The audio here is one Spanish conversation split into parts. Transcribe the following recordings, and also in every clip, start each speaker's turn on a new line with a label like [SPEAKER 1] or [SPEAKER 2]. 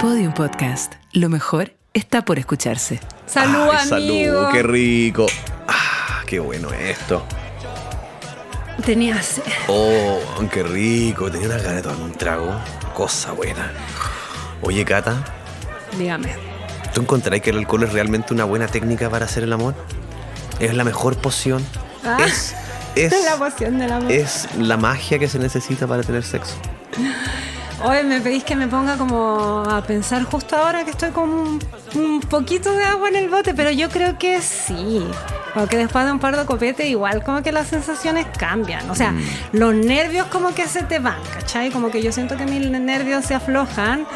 [SPEAKER 1] Podium Podcast. Lo mejor está por escucharse.
[SPEAKER 2] Salud,
[SPEAKER 3] Ay,
[SPEAKER 2] amigo.
[SPEAKER 3] Salud, qué rico. Ah, qué bueno esto.
[SPEAKER 2] Tenía sed.
[SPEAKER 3] Oh, qué rico. Tenía unas ganas de tomar un trago. Cosa buena. Oye, Cata,
[SPEAKER 2] Dígame.
[SPEAKER 3] ¿tú encontrarás que el alcohol es realmente una buena técnica para hacer el amor? ¿Es la mejor poción?
[SPEAKER 2] Ah.
[SPEAKER 3] Es, es,
[SPEAKER 2] la poción del amor.
[SPEAKER 3] es la magia que se necesita para tener sexo.
[SPEAKER 2] Hoy me pedís que me ponga como a pensar justo ahora que estoy con un, un poquito de agua en el bote, pero yo creo que sí. Porque después de un par de copetes, igual como que las sensaciones cambian. O sea,
[SPEAKER 3] Mm.
[SPEAKER 2] los nervios como que se te van, ¿cachai? Como que yo siento que mis nervios se aflojan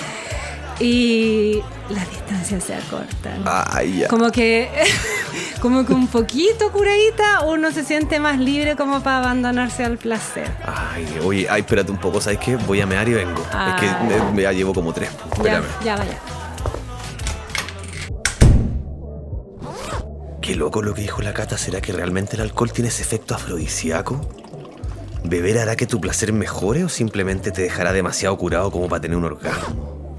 [SPEAKER 2] y las distancias se acortan.
[SPEAKER 3] Ay, ya.
[SPEAKER 2] Como que, como que un poquito curadita uno se siente más libre como para abandonarse al placer.
[SPEAKER 3] Ay, oye, ay, espérate un poco, ¿sabes qué? Voy a mear y vengo. Es que
[SPEAKER 2] Ay.
[SPEAKER 3] me, me- ya llevo como tres.
[SPEAKER 2] Ya,
[SPEAKER 3] Espérame.
[SPEAKER 2] ya vaya.
[SPEAKER 3] Qué loco lo que dijo la Cata. ¿Será que realmente el alcohol tiene ese efecto afrodisíaco? ¿Beber hará que tu placer mejore o simplemente te dejará demasiado curado como para tener un orgasmo?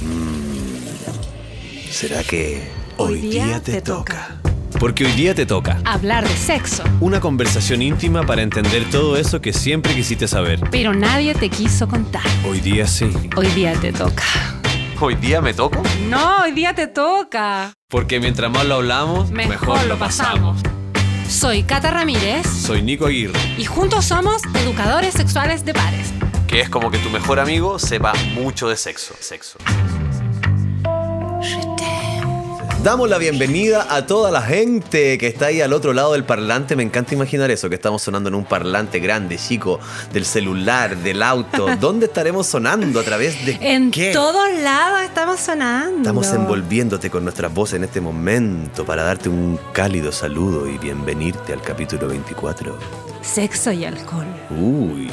[SPEAKER 3] Mm, ¿Será que
[SPEAKER 2] Hoy día te toca?
[SPEAKER 4] Porque hoy día te toca.
[SPEAKER 2] Hablar de sexo,
[SPEAKER 4] Una conversación íntima para entender todo eso que siempre quisiste saber.
[SPEAKER 2] pero nadie te quiso contar.
[SPEAKER 4] Hoy día sí.
[SPEAKER 2] Hoy día te toca.
[SPEAKER 3] ¿Hoy día me toco?
[SPEAKER 2] No, hoy día te toca.
[SPEAKER 4] Porque mientras más lo hablamos,
[SPEAKER 2] Mejor, lo pasamos. Soy Cata Ramírez
[SPEAKER 4] Soy Nico Aguirre.
[SPEAKER 2] y juntos somos educadores sexuales de pares.
[SPEAKER 3] Que es como que tu mejor amigo sepa mucho de sexo. Sexo. Damos la bienvenida a toda la gente que está ahí al otro lado del parlante. Me encanta imaginar eso, que estamos sonando en un parlante grande, chico, del celular, del auto. ¿Dónde estaremos sonando? ¿A través de
[SPEAKER 2] En
[SPEAKER 3] qué?
[SPEAKER 2] todos lados estamos sonando.
[SPEAKER 3] Estamos envolviéndote con nuestras voces en este momento para darte un cálido saludo y bienvenirte al capítulo 24.
[SPEAKER 2] Sexo y alcohol.
[SPEAKER 3] Uy,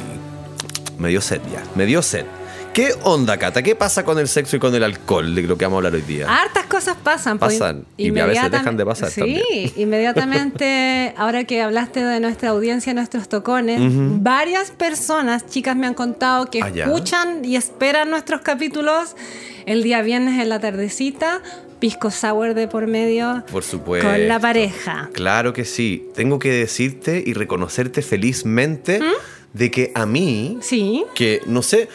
[SPEAKER 3] me dio sed ya, me dio sed. ¿Qué onda, Cata? ¿Qué pasa con el sexo y con el alcohol de lo que vamos a hablar hoy día?
[SPEAKER 2] Hartas cosas pasan. pues,
[SPEAKER 3] Pasan, y a veces dejan de pasar
[SPEAKER 2] Sí,
[SPEAKER 3] también.
[SPEAKER 2] inmediatamente, ahora que hablaste de nuestra audiencia, nuestros tocones, varias personas, chicas, me han contado que
[SPEAKER 3] Ah,
[SPEAKER 2] escuchan y esperan nuestros capítulos el día viernes en la tardecita, pisco sour de por medio
[SPEAKER 3] Por supuesto.
[SPEAKER 2] con la pareja.
[SPEAKER 3] Claro que sí. Tengo que decirte y reconocerte felizmente
[SPEAKER 2] ¿Mm?
[SPEAKER 3] de que a mí,
[SPEAKER 2] Sí.
[SPEAKER 3] que no sé,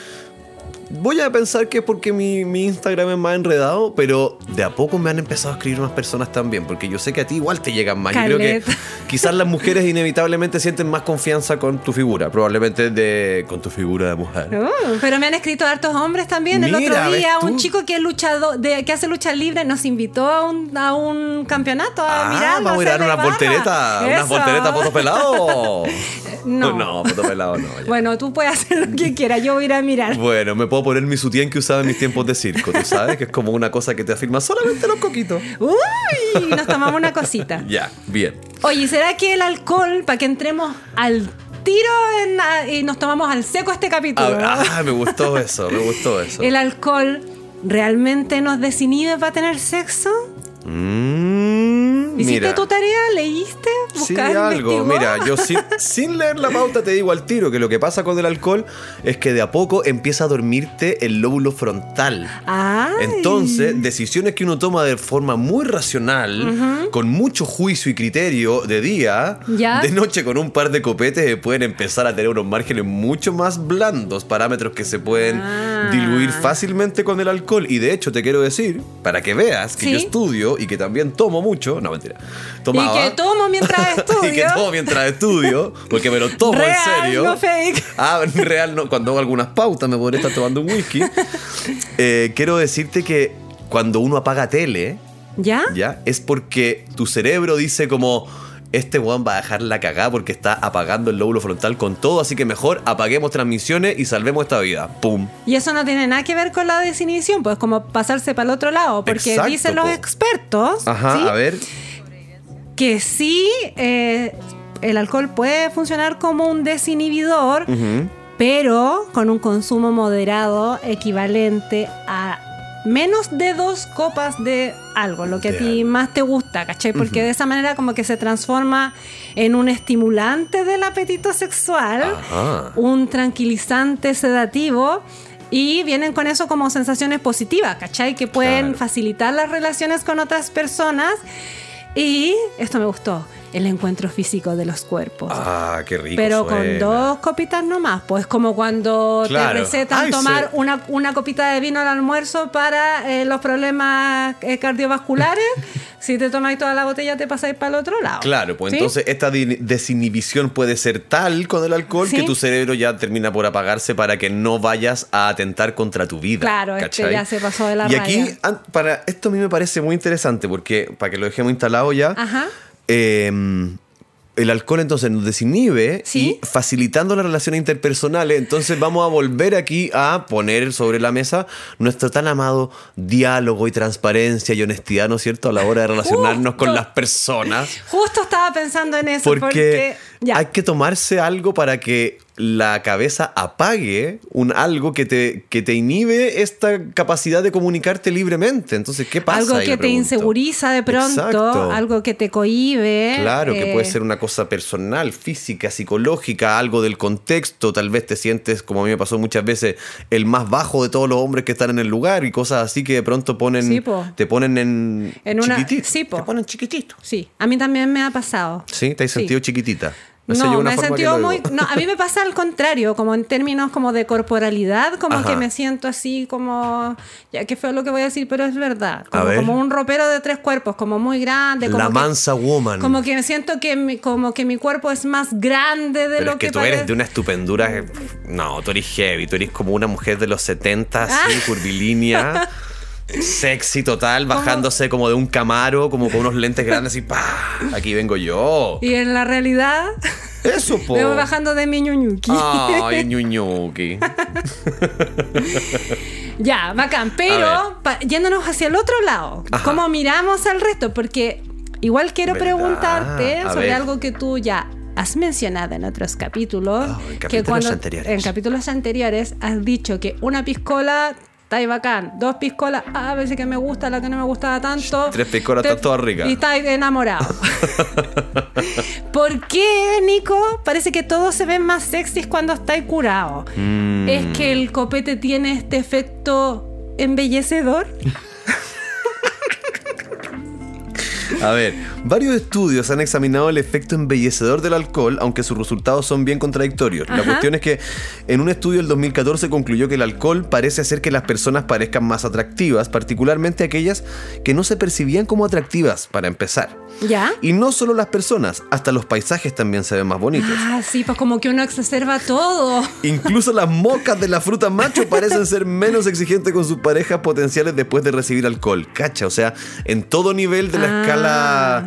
[SPEAKER 3] voy a pensar que es porque mi, mi Instagram es más enredado, pero de a poco me han empezado a escribir más personas también, porque yo sé que a ti igual te llegan más. Yo creo que quizás las mujeres inevitablemente sienten más confianza con tu figura, probablemente de con tu figura de mujer.
[SPEAKER 2] Uh, pero me han escrito hartos hombres también. El otro día, un chico que es luchador, de, que hace lucha libre, nos invitó a un, a un campeonato a
[SPEAKER 3] Ah,
[SPEAKER 2] mirar.
[SPEAKER 3] vamos a ir a dar unas volteretas, unas volteretas foto pelado.
[SPEAKER 2] No.
[SPEAKER 3] no, foto pelado no. ya.
[SPEAKER 2] Bueno, tú puedes hacer lo que quieras, yo voy a ir a mirar.
[SPEAKER 3] Bueno, me puedo poner mi sutién que usaba en mis tiempos de circo, tú sabes, que es como una cosa que te afirma solamente los coquitos.
[SPEAKER 2] Uy, nos tomamos una cosita.
[SPEAKER 3] Ya, bien.
[SPEAKER 2] Oye, ¿será que el alcohol, para que entremos al tiro en- y nos tomamos al seco este capítulo?
[SPEAKER 3] Ah, ah, me gustó eso, me gustó eso.
[SPEAKER 2] ¿El alcohol realmente nos desinhibe para tener sexo?
[SPEAKER 3] Mm,
[SPEAKER 2] ¿Hiciste
[SPEAKER 3] mira.
[SPEAKER 2] tu tarea? ¿Leíste?
[SPEAKER 3] Sí, algo. Mira, yo sin, sin leer la pauta te digo al tiro que lo que pasa con el alcohol es que de a poco empieza a dormirte el lóbulo frontal.
[SPEAKER 2] Ay.
[SPEAKER 3] Entonces, decisiones que uno toma de forma muy racional, con mucho juicio y criterio de día,
[SPEAKER 2] Ya.
[SPEAKER 3] de noche con un par de copetes eh, pueden empezar a tener unos márgenes mucho más blandos, parámetros que se pueden
[SPEAKER 2] Ah.
[SPEAKER 3] diluir fácilmente con el alcohol. Y de hecho, te quiero decir, para que veas que
[SPEAKER 2] Sí.
[SPEAKER 3] yo estudio y que también tomo mucho, no mentira,
[SPEAKER 2] Y
[SPEAKER 3] tomaba.
[SPEAKER 2] que tomo mientras estudio.
[SPEAKER 3] y que tomo mientras estudio, porque me lo tomo
[SPEAKER 2] Real,
[SPEAKER 3] en serio.
[SPEAKER 2] no fake.
[SPEAKER 3] Ah, real, no. Cuando hago algunas pautas me podré estar tomando un whisky. Eh, quiero decirte que cuando uno apaga tele,
[SPEAKER 2] ¿Ya?
[SPEAKER 3] ¿ya? Es porque tu cerebro dice como... Este weón va a dejar la cagada porque está apagando el lóbulo frontal con todo, así que mejor apaguemos transmisiones y salvemos esta vida. ¡Pum!
[SPEAKER 2] Y eso no tiene nada que ver con la desinhibición, pues como pasarse para el otro lado, porque
[SPEAKER 3] Exacto,
[SPEAKER 2] dicen los
[SPEAKER 3] po.
[SPEAKER 2] expertos
[SPEAKER 3] Ajá,
[SPEAKER 2] ¿sí?
[SPEAKER 3] a ver.
[SPEAKER 2] Que sí eh, el alcohol puede funcionar como un desinhibidor, pero con un consumo moderado equivalente a menos de dos copas de algo, lo que
[SPEAKER 3] De
[SPEAKER 2] a ti
[SPEAKER 3] algo.
[SPEAKER 2] más te gusta, ¿cachai? Porque de esa manera como que se transforma en un estimulante del apetito sexual,
[SPEAKER 3] Ajá.
[SPEAKER 2] un tranquilizante sedativo Y vienen con eso como sensaciones positivas, ¿cachai? Que pueden
[SPEAKER 3] Claro.
[SPEAKER 2] facilitar las relaciones con otras personas. Y esto me gustó, el encuentro físico de los cuerpos.
[SPEAKER 3] Ah, qué rico.
[SPEAKER 2] Pero con dos copitas nomás, pues como cuando
[SPEAKER 3] Claro.
[SPEAKER 2] te recetan
[SPEAKER 3] Ay,
[SPEAKER 2] tomar una, una copita de vino al almuerzo para eh, los problemas eh, cardiovasculares. si te tomáis toda la botella te pasáis para el otro lado.
[SPEAKER 3] Claro, pues
[SPEAKER 2] ¿Sí?
[SPEAKER 3] entonces esta desinhibición puede ser tal con el alcohol
[SPEAKER 2] Sí.
[SPEAKER 3] que tu cerebro ya termina por apagarse para que no vayas a atentar contra tu vida.
[SPEAKER 2] Claro, este ya se pasó de la
[SPEAKER 3] Y aquí,
[SPEAKER 2] raya.
[SPEAKER 3] para esto a mí me parece muy interesante porque, para que lo dejemos instalado ya,
[SPEAKER 2] Ajá.
[SPEAKER 3] eh, el alcohol entonces nos desinhibe
[SPEAKER 2] Sí.
[SPEAKER 3] y facilitando las relaciones interpersonales, entonces vamos a volver aquí a poner sobre la mesa nuestro tan amado diálogo y transparencia y honestidad, ¿no es cierto?, a la hora de relacionarnos con las personas.
[SPEAKER 2] Justo estaba pensando en eso
[SPEAKER 3] Porque, hay que tomarse algo para que la cabeza apague un algo que te, que te inhibe esta capacidad de comunicarte libremente. Entonces, ¿qué pasa?
[SPEAKER 2] algo que te
[SPEAKER 3] pregunto?
[SPEAKER 2] inseguriza de pronto,
[SPEAKER 3] Exacto.
[SPEAKER 2] algo que te cohíbe.
[SPEAKER 3] Claro, que
[SPEAKER 2] eh,
[SPEAKER 3] puede ser una cosa personal, física, psicológica, algo del contexto. Tal vez te sientes, como a mí me pasó muchas veces, el más bajo de todos los hombres que están en el lugar y cosas así que de pronto ponen,
[SPEAKER 2] Sí, po.
[SPEAKER 3] te ponen en,
[SPEAKER 2] En una-
[SPEAKER 3] chiquitito.
[SPEAKER 2] sí.
[SPEAKER 3] Te ponen chiquitito.
[SPEAKER 2] Sí, a mí también me ha pasado.
[SPEAKER 3] Sí, te has
[SPEAKER 2] Sí.
[SPEAKER 3] sentido chiquitita.
[SPEAKER 2] No, me
[SPEAKER 3] que
[SPEAKER 2] sentido muy... No, a mí me pasa al contrario, como en términos como de corporalidad, como
[SPEAKER 3] Ajá.
[SPEAKER 2] que me siento así como... Ya que feo lo que voy a decir, pero es verdad. Como, un ropero de tres cuerpos, como muy grande. Como
[SPEAKER 3] La
[SPEAKER 2] que-
[SPEAKER 3] mansa woman.
[SPEAKER 2] Como que me siento que mi, como que mi cuerpo es más grande de
[SPEAKER 3] Pero
[SPEAKER 2] lo
[SPEAKER 3] es que, tú eres de una estupendura. No, tú eres heavy. Tú eres como una mujer de los 70, así,
[SPEAKER 2] Ah.
[SPEAKER 3] curvilínea. Sexy total, bajándose como de un camaro, como con unos lentes grandes y ¡pa! Aquí vengo yo.
[SPEAKER 2] Y en la realidad,
[SPEAKER 3] Eso, po.
[SPEAKER 2] me voy bajando de mi ñuñuki.
[SPEAKER 3] Ay, ñuñuki.
[SPEAKER 2] Ya, bacán. Pero yéndonos hacia el otro lado,
[SPEAKER 3] Ajá.
[SPEAKER 2] ¿cómo miramos al resto? Porque igual quiero
[SPEAKER 3] ¿Verdad?
[SPEAKER 2] preguntarte
[SPEAKER 3] A
[SPEAKER 2] sobre
[SPEAKER 3] ver.
[SPEAKER 2] algo que tú ya has mencionado en otros capítulos.
[SPEAKER 3] Oh, en
[SPEAKER 2] que
[SPEAKER 3] capítulos anteriores.
[SPEAKER 2] En capítulos anteriores has dicho que una piscola está ahí bacán, dos piscolas, ah, a veces que me gusta, la que no me gustaba tanto.
[SPEAKER 3] Tres piscolas, están todas ricas.
[SPEAKER 2] Y está enamorado. ¿Por qué, Nico? Parece que todos se ven más sexys cuando estáis curado.
[SPEAKER 3] Mm.
[SPEAKER 2] ¿Es que el copete tiene este efecto embellecedor?
[SPEAKER 3] A ver, varios estudios han examinado el efecto embellecedor del alcohol, aunque sus resultados son bien contradictorios. La cuestión es que en un estudio del 2014 concluyó que el alcohol parece hacer que las personas parezcan más atractivas, particularmente aquellas que no se percibían como atractivas, para empezar.
[SPEAKER 2] ¿Ya?
[SPEAKER 3] Y no solo las personas, hasta los paisajes también se ven más bonitos.
[SPEAKER 2] Ah, sí, pues como que uno exacerba todo.
[SPEAKER 3] Incluso las mocas de la fruta macho parecen ser menos exigentes con sus parejas potenciales después de recibir alcohol. Cacha, o sea, en todo nivel de la
[SPEAKER 2] Ah.
[SPEAKER 3] escala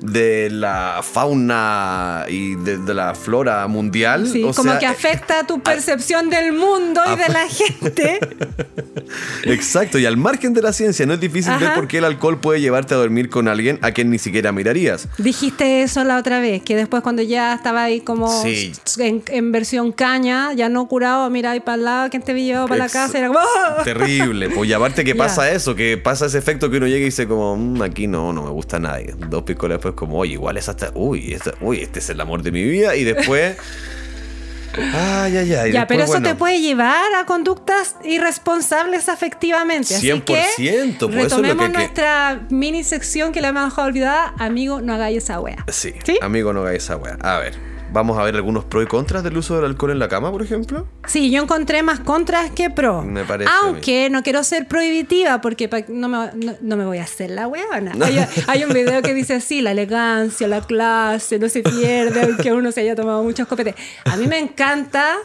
[SPEAKER 3] de la fauna y de, de la flora mundial.
[SPEAKER 2] Sí,
[SPEAKER 3] o
[SPEAKER 2] como
[SPEAKER 3] sea,
[SPEAKER 2] que afecta tu percepción del mundo y de la gente.
[SPEAKER 3] Exacto, y al margen de la ciencia, no es difícil ver por qué el alcohol puede llevarte a dormir con alguien a quien ni siquiera mirarías.
[SPEAKER 2] Dijiste eso la otra vez, que después cuando ya estaba ahí como
[SPEAKER 3] Sí.
[SPEAKER 2] en, en versión caña, ya no curado, mira ahí para el lado, quien te llevó para la casa, era como... ¡ah!
[SPEAKER 3] Terrible, pues y aparte que pasa eso, que pasa ese efecto que uno llega y dice como, "Mm, aquí no, no me gusta nadie. Dos piscolas después como, oye, igual es hasta, uy, esta- uy, este es el amor de mi vida y después... Ay, ay, ay.
[SPEAKER 2] Ya,
[SPEAKER 3] después,
[SPEAKER 2] pero eso
[SPEAKER 3] bueno,
[SPEAKER 2] te puede llevar a conductas irresponsables afectivamente. Así
[SPEAKER 3] 100%,
[SPEAKER 2] que
[SPEAKER 3] pues eso es lo
[SPEAKER 2] retomemos
[SPEAKER 3] que- que-
[SPEAKER 2] nuestra mini sección que la hemos dejado olvidada. Amigo, no hagáis esa wea.
[SPEAKER 3] Sí,
[SPEAKER 2] ¿Sí?
[SPEAKER 3] amigo, no hagáis esa wea. A ver, vamos a ver algunos pros y contras del uso del alcohol en la cama, por ejemplo.
[SPEAKER 2] Sí, yo encontré más contras que pro.
[SPEAKER 3] Me parece.
[SPEAKER 2] Aunque no quiero ser prohibitiva porque no me, no, no me voy a hacer la weona. Hay, hay un video que dice así, la elegancia, la clase, no se pierde aunque uno se haya tomado muchos copetes. A mí me encanta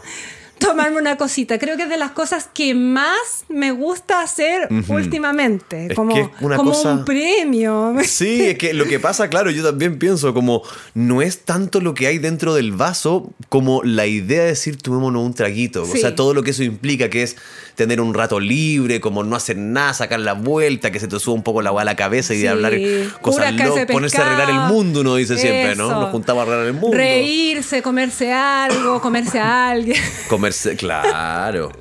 [SPEAKER 2] tomarme una cosita. Creo que es de las cosas que más me gusta hacer últimamente.
[SPEAKER 3] Es
[SPEAKER 2] como
[SPEAKER 3] que es una
[SPEAKER 2] como
[SPEAKER 3] cosa-
[SPEAKER 2] un premio.
[SPEAKER 3] Sí, es que lo que pasa, claro, yo también pienso como no es tanto lo que hay dentro del vaso como la idea de decir tomémonos un traguito. O sea, todo lo que eso implica, que es tener un rato libre, como no hacer nada, sacar la vuelta, que se te suba un poco la agua a la cabeza y
[SPEAKER 2] Sí.
[SPEAKER 3] de hablar cosas locas, ponerse a arreglar el mundo, uno dice siempre, ¿no? Nos juntamos a arreglar el mundo.
[SPEAKER 2] Reírse, comerse algo, comerse a alguien.
[SPEAKER 3] Comerse, claro.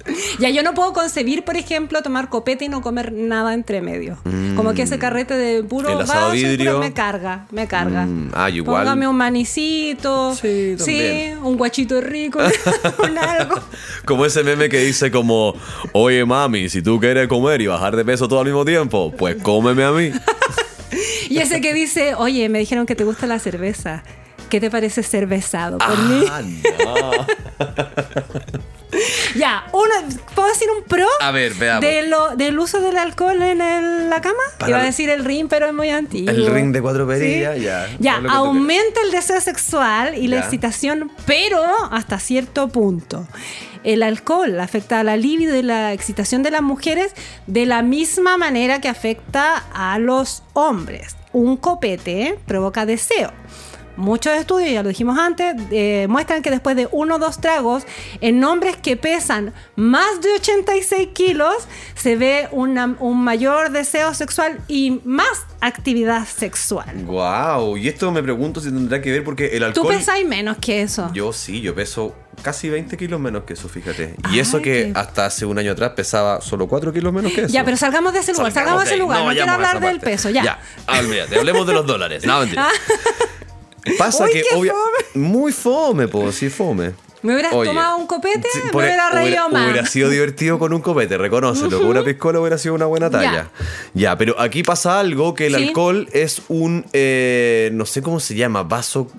[SPEAKER 2] Ya yo no puedo concebir, por ejemplo, tomar copete y no comer nada entre medio. Como que ese carrete de puro vaso puro
[SPEAKER 3] vidrio.
[SPEAKER 2] me carga, me carga.
[SPEAKER 3] Mm, ah, igual.
[SPEAKER 2] Póngame un manicito,
[SPEAKER 3] Sí, también.
[SPEAKER 2] un guachito rico, un algo.
[SPEAKER 3] Como ese meme que dice como, Oye, mami, si tú quieres comer y bajar de peso todo al mismo tiempo, pues cómeme a mí.
[SPEAKER 2] Y ese que dice, oye, me dijeron que te gusta la cerveza. ¿Qué te parece cervezado por mí?
[SPEAKER 3] Ah, no.
[SPEAKER 2] Ya, uno, ¿puedo decir un pro?
[SPEAKER 3] A ver, veamos.
[SPEAKER 2] De lo, del uso del alcohol en el- la cama.
[SPEAKER 3] Para-
[SPEAKER 2] Iba a decir el ring, pero es muy antiguo.
[SPEAKER 3] El ring de cuatro perillas,
[SPEAKER 2] Sí.
[SPEAKER 3] ya.
[SPEAKER 2] Ya, aumenta el deseo sexual y la
[SPEAKER 3] Ya.
[SPEAKER 2] excitación, pero hasta cierto punto. El alcohol afecta a la libido y la excitación de las mujeres de la misma manera que afecta a los hombres. Un copete provoca deseo. Muchos estudios, ya lo dijimos antes, eh, muestran que después de uno o dos tragos, en hombres que pesan más de 86 kilos, se ve una- un mayor deseo sexual y más actividad sexual.
[SPEAKER 3] Wow, y esto me pregunto si tendrá que ver porque el
[SPEAKER 2] Tú
[SPEAKER 3] alcohol.
[SPEAKER 2] pesáis menos que eso.
[SPEAKER 3] Yo sí, yo peso casi 20 kilos menos que eso, fíjate. Y eso que
[SPEAKER 2] qué-
[SPEAKER 3] hasta hace un año atrás pesaba solo 4 kilos menos que eso.
[SPEAKER 2] Ya, pero salgamos de ese lugar, salgamos de ese lugar. No, quiero hablar del
[SPEAKER 3] parte.
[SPEAKER 2] peso, ya.
[SPEAKER 3] Ya, ah, olvídate, hablemos de los dólares. No, mentira. Pasa
[SPEAKER 2] Uy,
[SPEAKER 3] que obvia- muy fome, po, sí fome.
[SPEAKER 2] ¿Me hubieras
[SPEAKER 3] Oye,
[SPEAKER 2] tomado un copete?
[SPEAKER 3] sí,
[SPEAKER 2] me
[SPEAKER 3] por-
[SPEAKER 2] hubiera reído más.
[SPEAKER 3] Hubiera sido divertido con un copete, reconócelo. Con una piscola hubiera sido una buena talla. Ya, pero aquí pasa algo que el
[SPEAKER 2] Sí.
[SPEAKER 3] alcohol es un, eh, no sé cómo se llama, vaso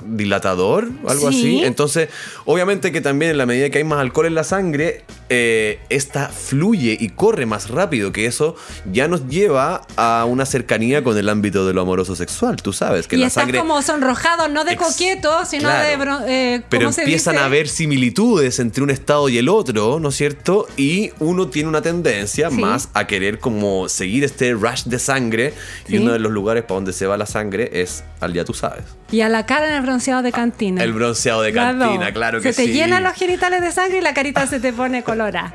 [SPEAKER 3] dilatador, algo
[SPEAKER 2] Sí.
[SPEAKER 3] así. Entonces, obviamente que también en la medida que hay más alcohol en la sangre, eh, esta fluye y corre más rápido, que eso ya nos lleva a una cercanía con el ámbito de lo amoroso sexual. Tú sabes que
[SPEAKER 2] y
[SPEAKER 3] la
[SPEAKER 2] estás
[SPEAKER 3] sangre...
[SPEAKER 2] como sonrojado, no de coqueto, sino
[SPEAKER 3] claro.
[SPEAKER 2] de... eh,
[SPEAKER 3] Pero
[SPEAKER 2] ¿cómo se
[SPEAKER 3] empiezan
[SPEAKER 2] dice?
[SPEAKER 3] A haber similitudes entre un estado y el otro, ¿no es cierto? Y uno tiene una tendencia
[SPEAKER 2] Sí.
[SPEAKER 3] más a querer como seguir este rush de sangre.
[SPEAKER 2] Sí.
[SPEAKER 3] Y uno de los lugares para donde se va la sangre es al día tú sabes.
[SPEAKER 2] Y a la cara en el bronceado de cantina.
[SPEAKER 3] El bronceado de cantina, claro que
[SPEAKER 2] Se te
[SPEAKER 3] sí.
[SPEAKER 2] llenan los genitales de sangre y la carita se te pone colorada.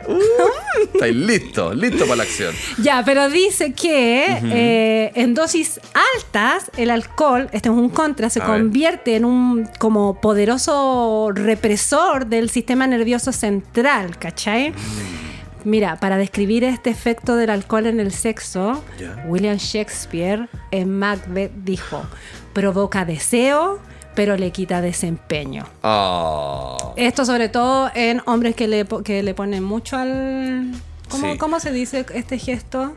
[SPEAKER 3] Estáis listo, listo para la acción.
[SPEAKER 2] Ya, pero dice que eh, en dosis altas el alcohol, este es un contra, se
[SPEAKER 3] A ver.
[SPEAKER 2] convierte en un como poderoso del sistema nervioso central, ¿cachai?
[SPEAKER 3] Mm.
[SPEAKER 2] Mira, para describir este efecto del alcohol en el sexo. William Shakespeare en Macbeth dijo, provoca deseo, pero le quita desempeño.
[SPEAKER 3] Ah.
[SPEAKER 2] Esto sobre todo en hombres que le, que le ponen mucho al... ¿Cómo,
[SPEAKER 3] Sí.
[SPEAKER 2] cómo se dice este gesto?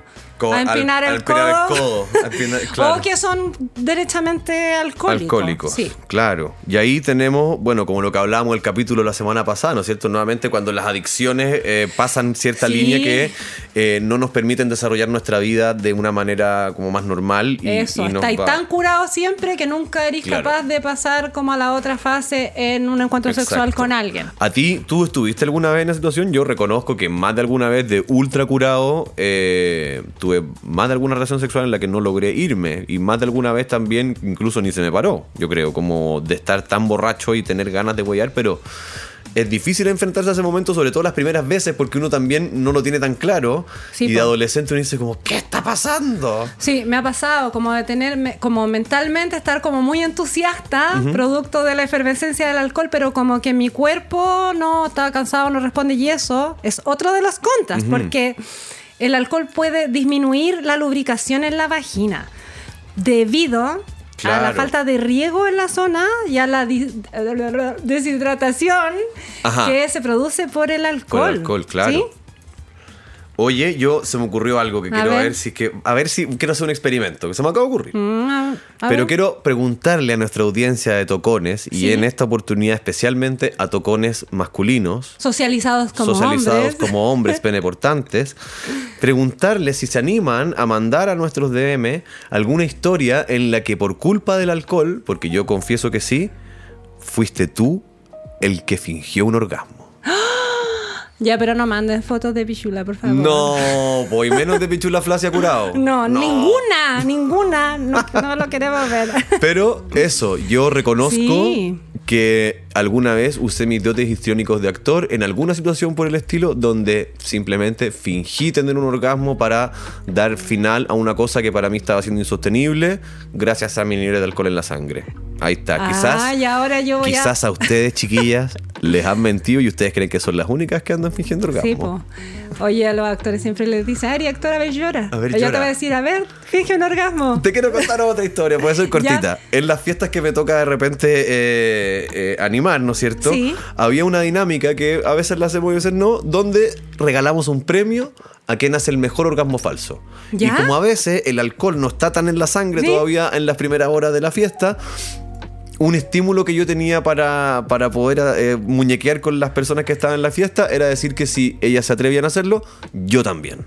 [SPEAKER 2] A empinar
[SPEAKER 3] al-
[SPEAKER 2] el
[SPEAKER 3] al
[SPEAKER 2] codo.
[SPEAKER 3] empinar- claro.
[SPEAKER 2] O que son derechamente alcohólicos.
[SPEAKER 3] Alcohólicos.
[SPEAKER 2] Sí.
[SPEAKER 3] Claro. Y ahí tenemos, bueno, como lo que hablábamos el capítulo la semana pasada, ¿no es cierto? Nuevamente cuando las adicciones eh, pasan cierta
[SPEAKER 2] Sí.
[SPEAKER 3] línea que eh, no nos permiten desarrollar nuestra vida de una manera como más normal. Y,
[SPEAKER 2] Eso,
[SPEAKER 3] y
[SPEAKER 2] estáis
[SPEAKER 3] va-
[SPEAKER 2] tan curado siempre que nunca eres
[SPEAKER 3] Claro.
[SPEAKER 2] capaz de pasar como a la otra fase en un encuentro sexual con alguien.
[SPEAKER 3] ¿A ti, tú estuviste alguna vez en esa situación? Yo reconozco que más de alguna vez de ultra curado eh, tuve más de alguna relación sexual en la que no logré irme. Y más de alguna vez también incluso ni se me paró. Yo creo, como de estar tan borracho y tener ganas de huellar, pero es difícil enfrentarse a ese momento, sobre todo las primeras veces, porque uno también no lo tiene tan claro.
[SPEAKER 2] Sí,
[SPEAKER 3] y de adolescente uno dice como, ¿qué está pasando?
[SPEAKER 2] Sí, me ha pasado como de tenerme, como mentalmente estar como muy entusiasta, producto de la efervescencia del alcohol, pero como que mi cuerpo no está cansado, no responde y eso es otro de los contras, porque el alcohol puede disminuir la lubricación en la vagina debido a la falta de riego en la zona y a la di- deshidratación
[SPEAKER 3] Ajá.
[SPEAKER 2] que se produce por el alcohol.
[SPEAKER 3] Por el alcohol, claro.
[SPEAKER 2] ¿Sí?
[SPEAKER 3] Oye, yo se me ocurrió algo que
[SPEAKER 2] A
[SPEAKER 3] quiero
[SPEAKER 2] ver.
[SPEAKER 3] ver. si es que. A ver si quiero hacer un experimento, que se me acaba de ocurrir.
[SPEAKER 2] Mm,
[SPEAKER 3] Pero
[SPEAKER 2] ver.
[SPEAKER 3] quiero preguntarle a nuestra audiencia de tocones, y
[SPEAKER 2] Sí.
[SPEAKER 3] en esta oportunidad especialmente a tocones masculinos,
[SPEAKER 2] socializados como
[SPEAKER 3] socializados
[SPEAKER 2] hombres.
[SPEAKER 3] como hombres peneportantes, preguntarles si se animan a mandar a nuestros DM alguna historia en la que por culpa del alcohol, porque yo confieso que sí, fuiste tú el que fingió un orgasmo.
[SPEAKER 2] Ya, pero no manden fotos de pichula, por favor.
[SPEAKER 3] No, voy menos de pichula flacia curado.
[SPEAKER 2] No, ninguna, ninguna. No, no lo queremos ver.
[SPEAKER 3] Pero eso, yo reconozco
[SPEAKER 2] Sí.
[SPEAKER 3] Que alguna vez usé mis dotes histriónicos de actor en alguna situación por el estilo donde simplemente fingí tener un orgasmo para dar final a una cosa que para mí estaba siendo insostenible gracias a mi nivel de alcohol en la sangre. Ahí está. Quizás,
[SPEAKER 2] y ahora yo voy a-
[SPEAKER 3] quizás a... ustedes, chiquillas, les han mentido y ustedes creen que son las únicas que andan fingiendo orgasmo.
[SPEAKER 2] Sí, po. Oye, a los actores siempre les dicen, Ari, actor, a ver, llora.
[SPEAKER 3] A ver,
[SPEAKER 2] Yo te
[SPEAKER 3] llora.
[SPEAKER 2] voy a decir, a ver, finge un orgasmo.
[SPEAKER 3] Te quiero contar otra historia, puede ser cortita. En las fiestas que me toca de repente eh, eh, animar, ¿no es cierto?
[SPEAKER 2] Sí.
[SPEAKER 3] Había una dinámica que a veces la hacemos y a veces no, donde regalamos un premio a quien hace el mejor orgasmo falso.
[SPEAKER 2] ¿Ya?
[SPEAKER 3] Y como a veces el alcohol no está tan en la sangre
[SPEAKER 2] Sí.
[SPEAKER 3] todavía en las primeras horas de la fiesta, un estímulo que yo tenía para, para poder eh, muñequear con las personas que estaban en la fiesta era decir que si ellas se atrevían a hacerlo, yo también.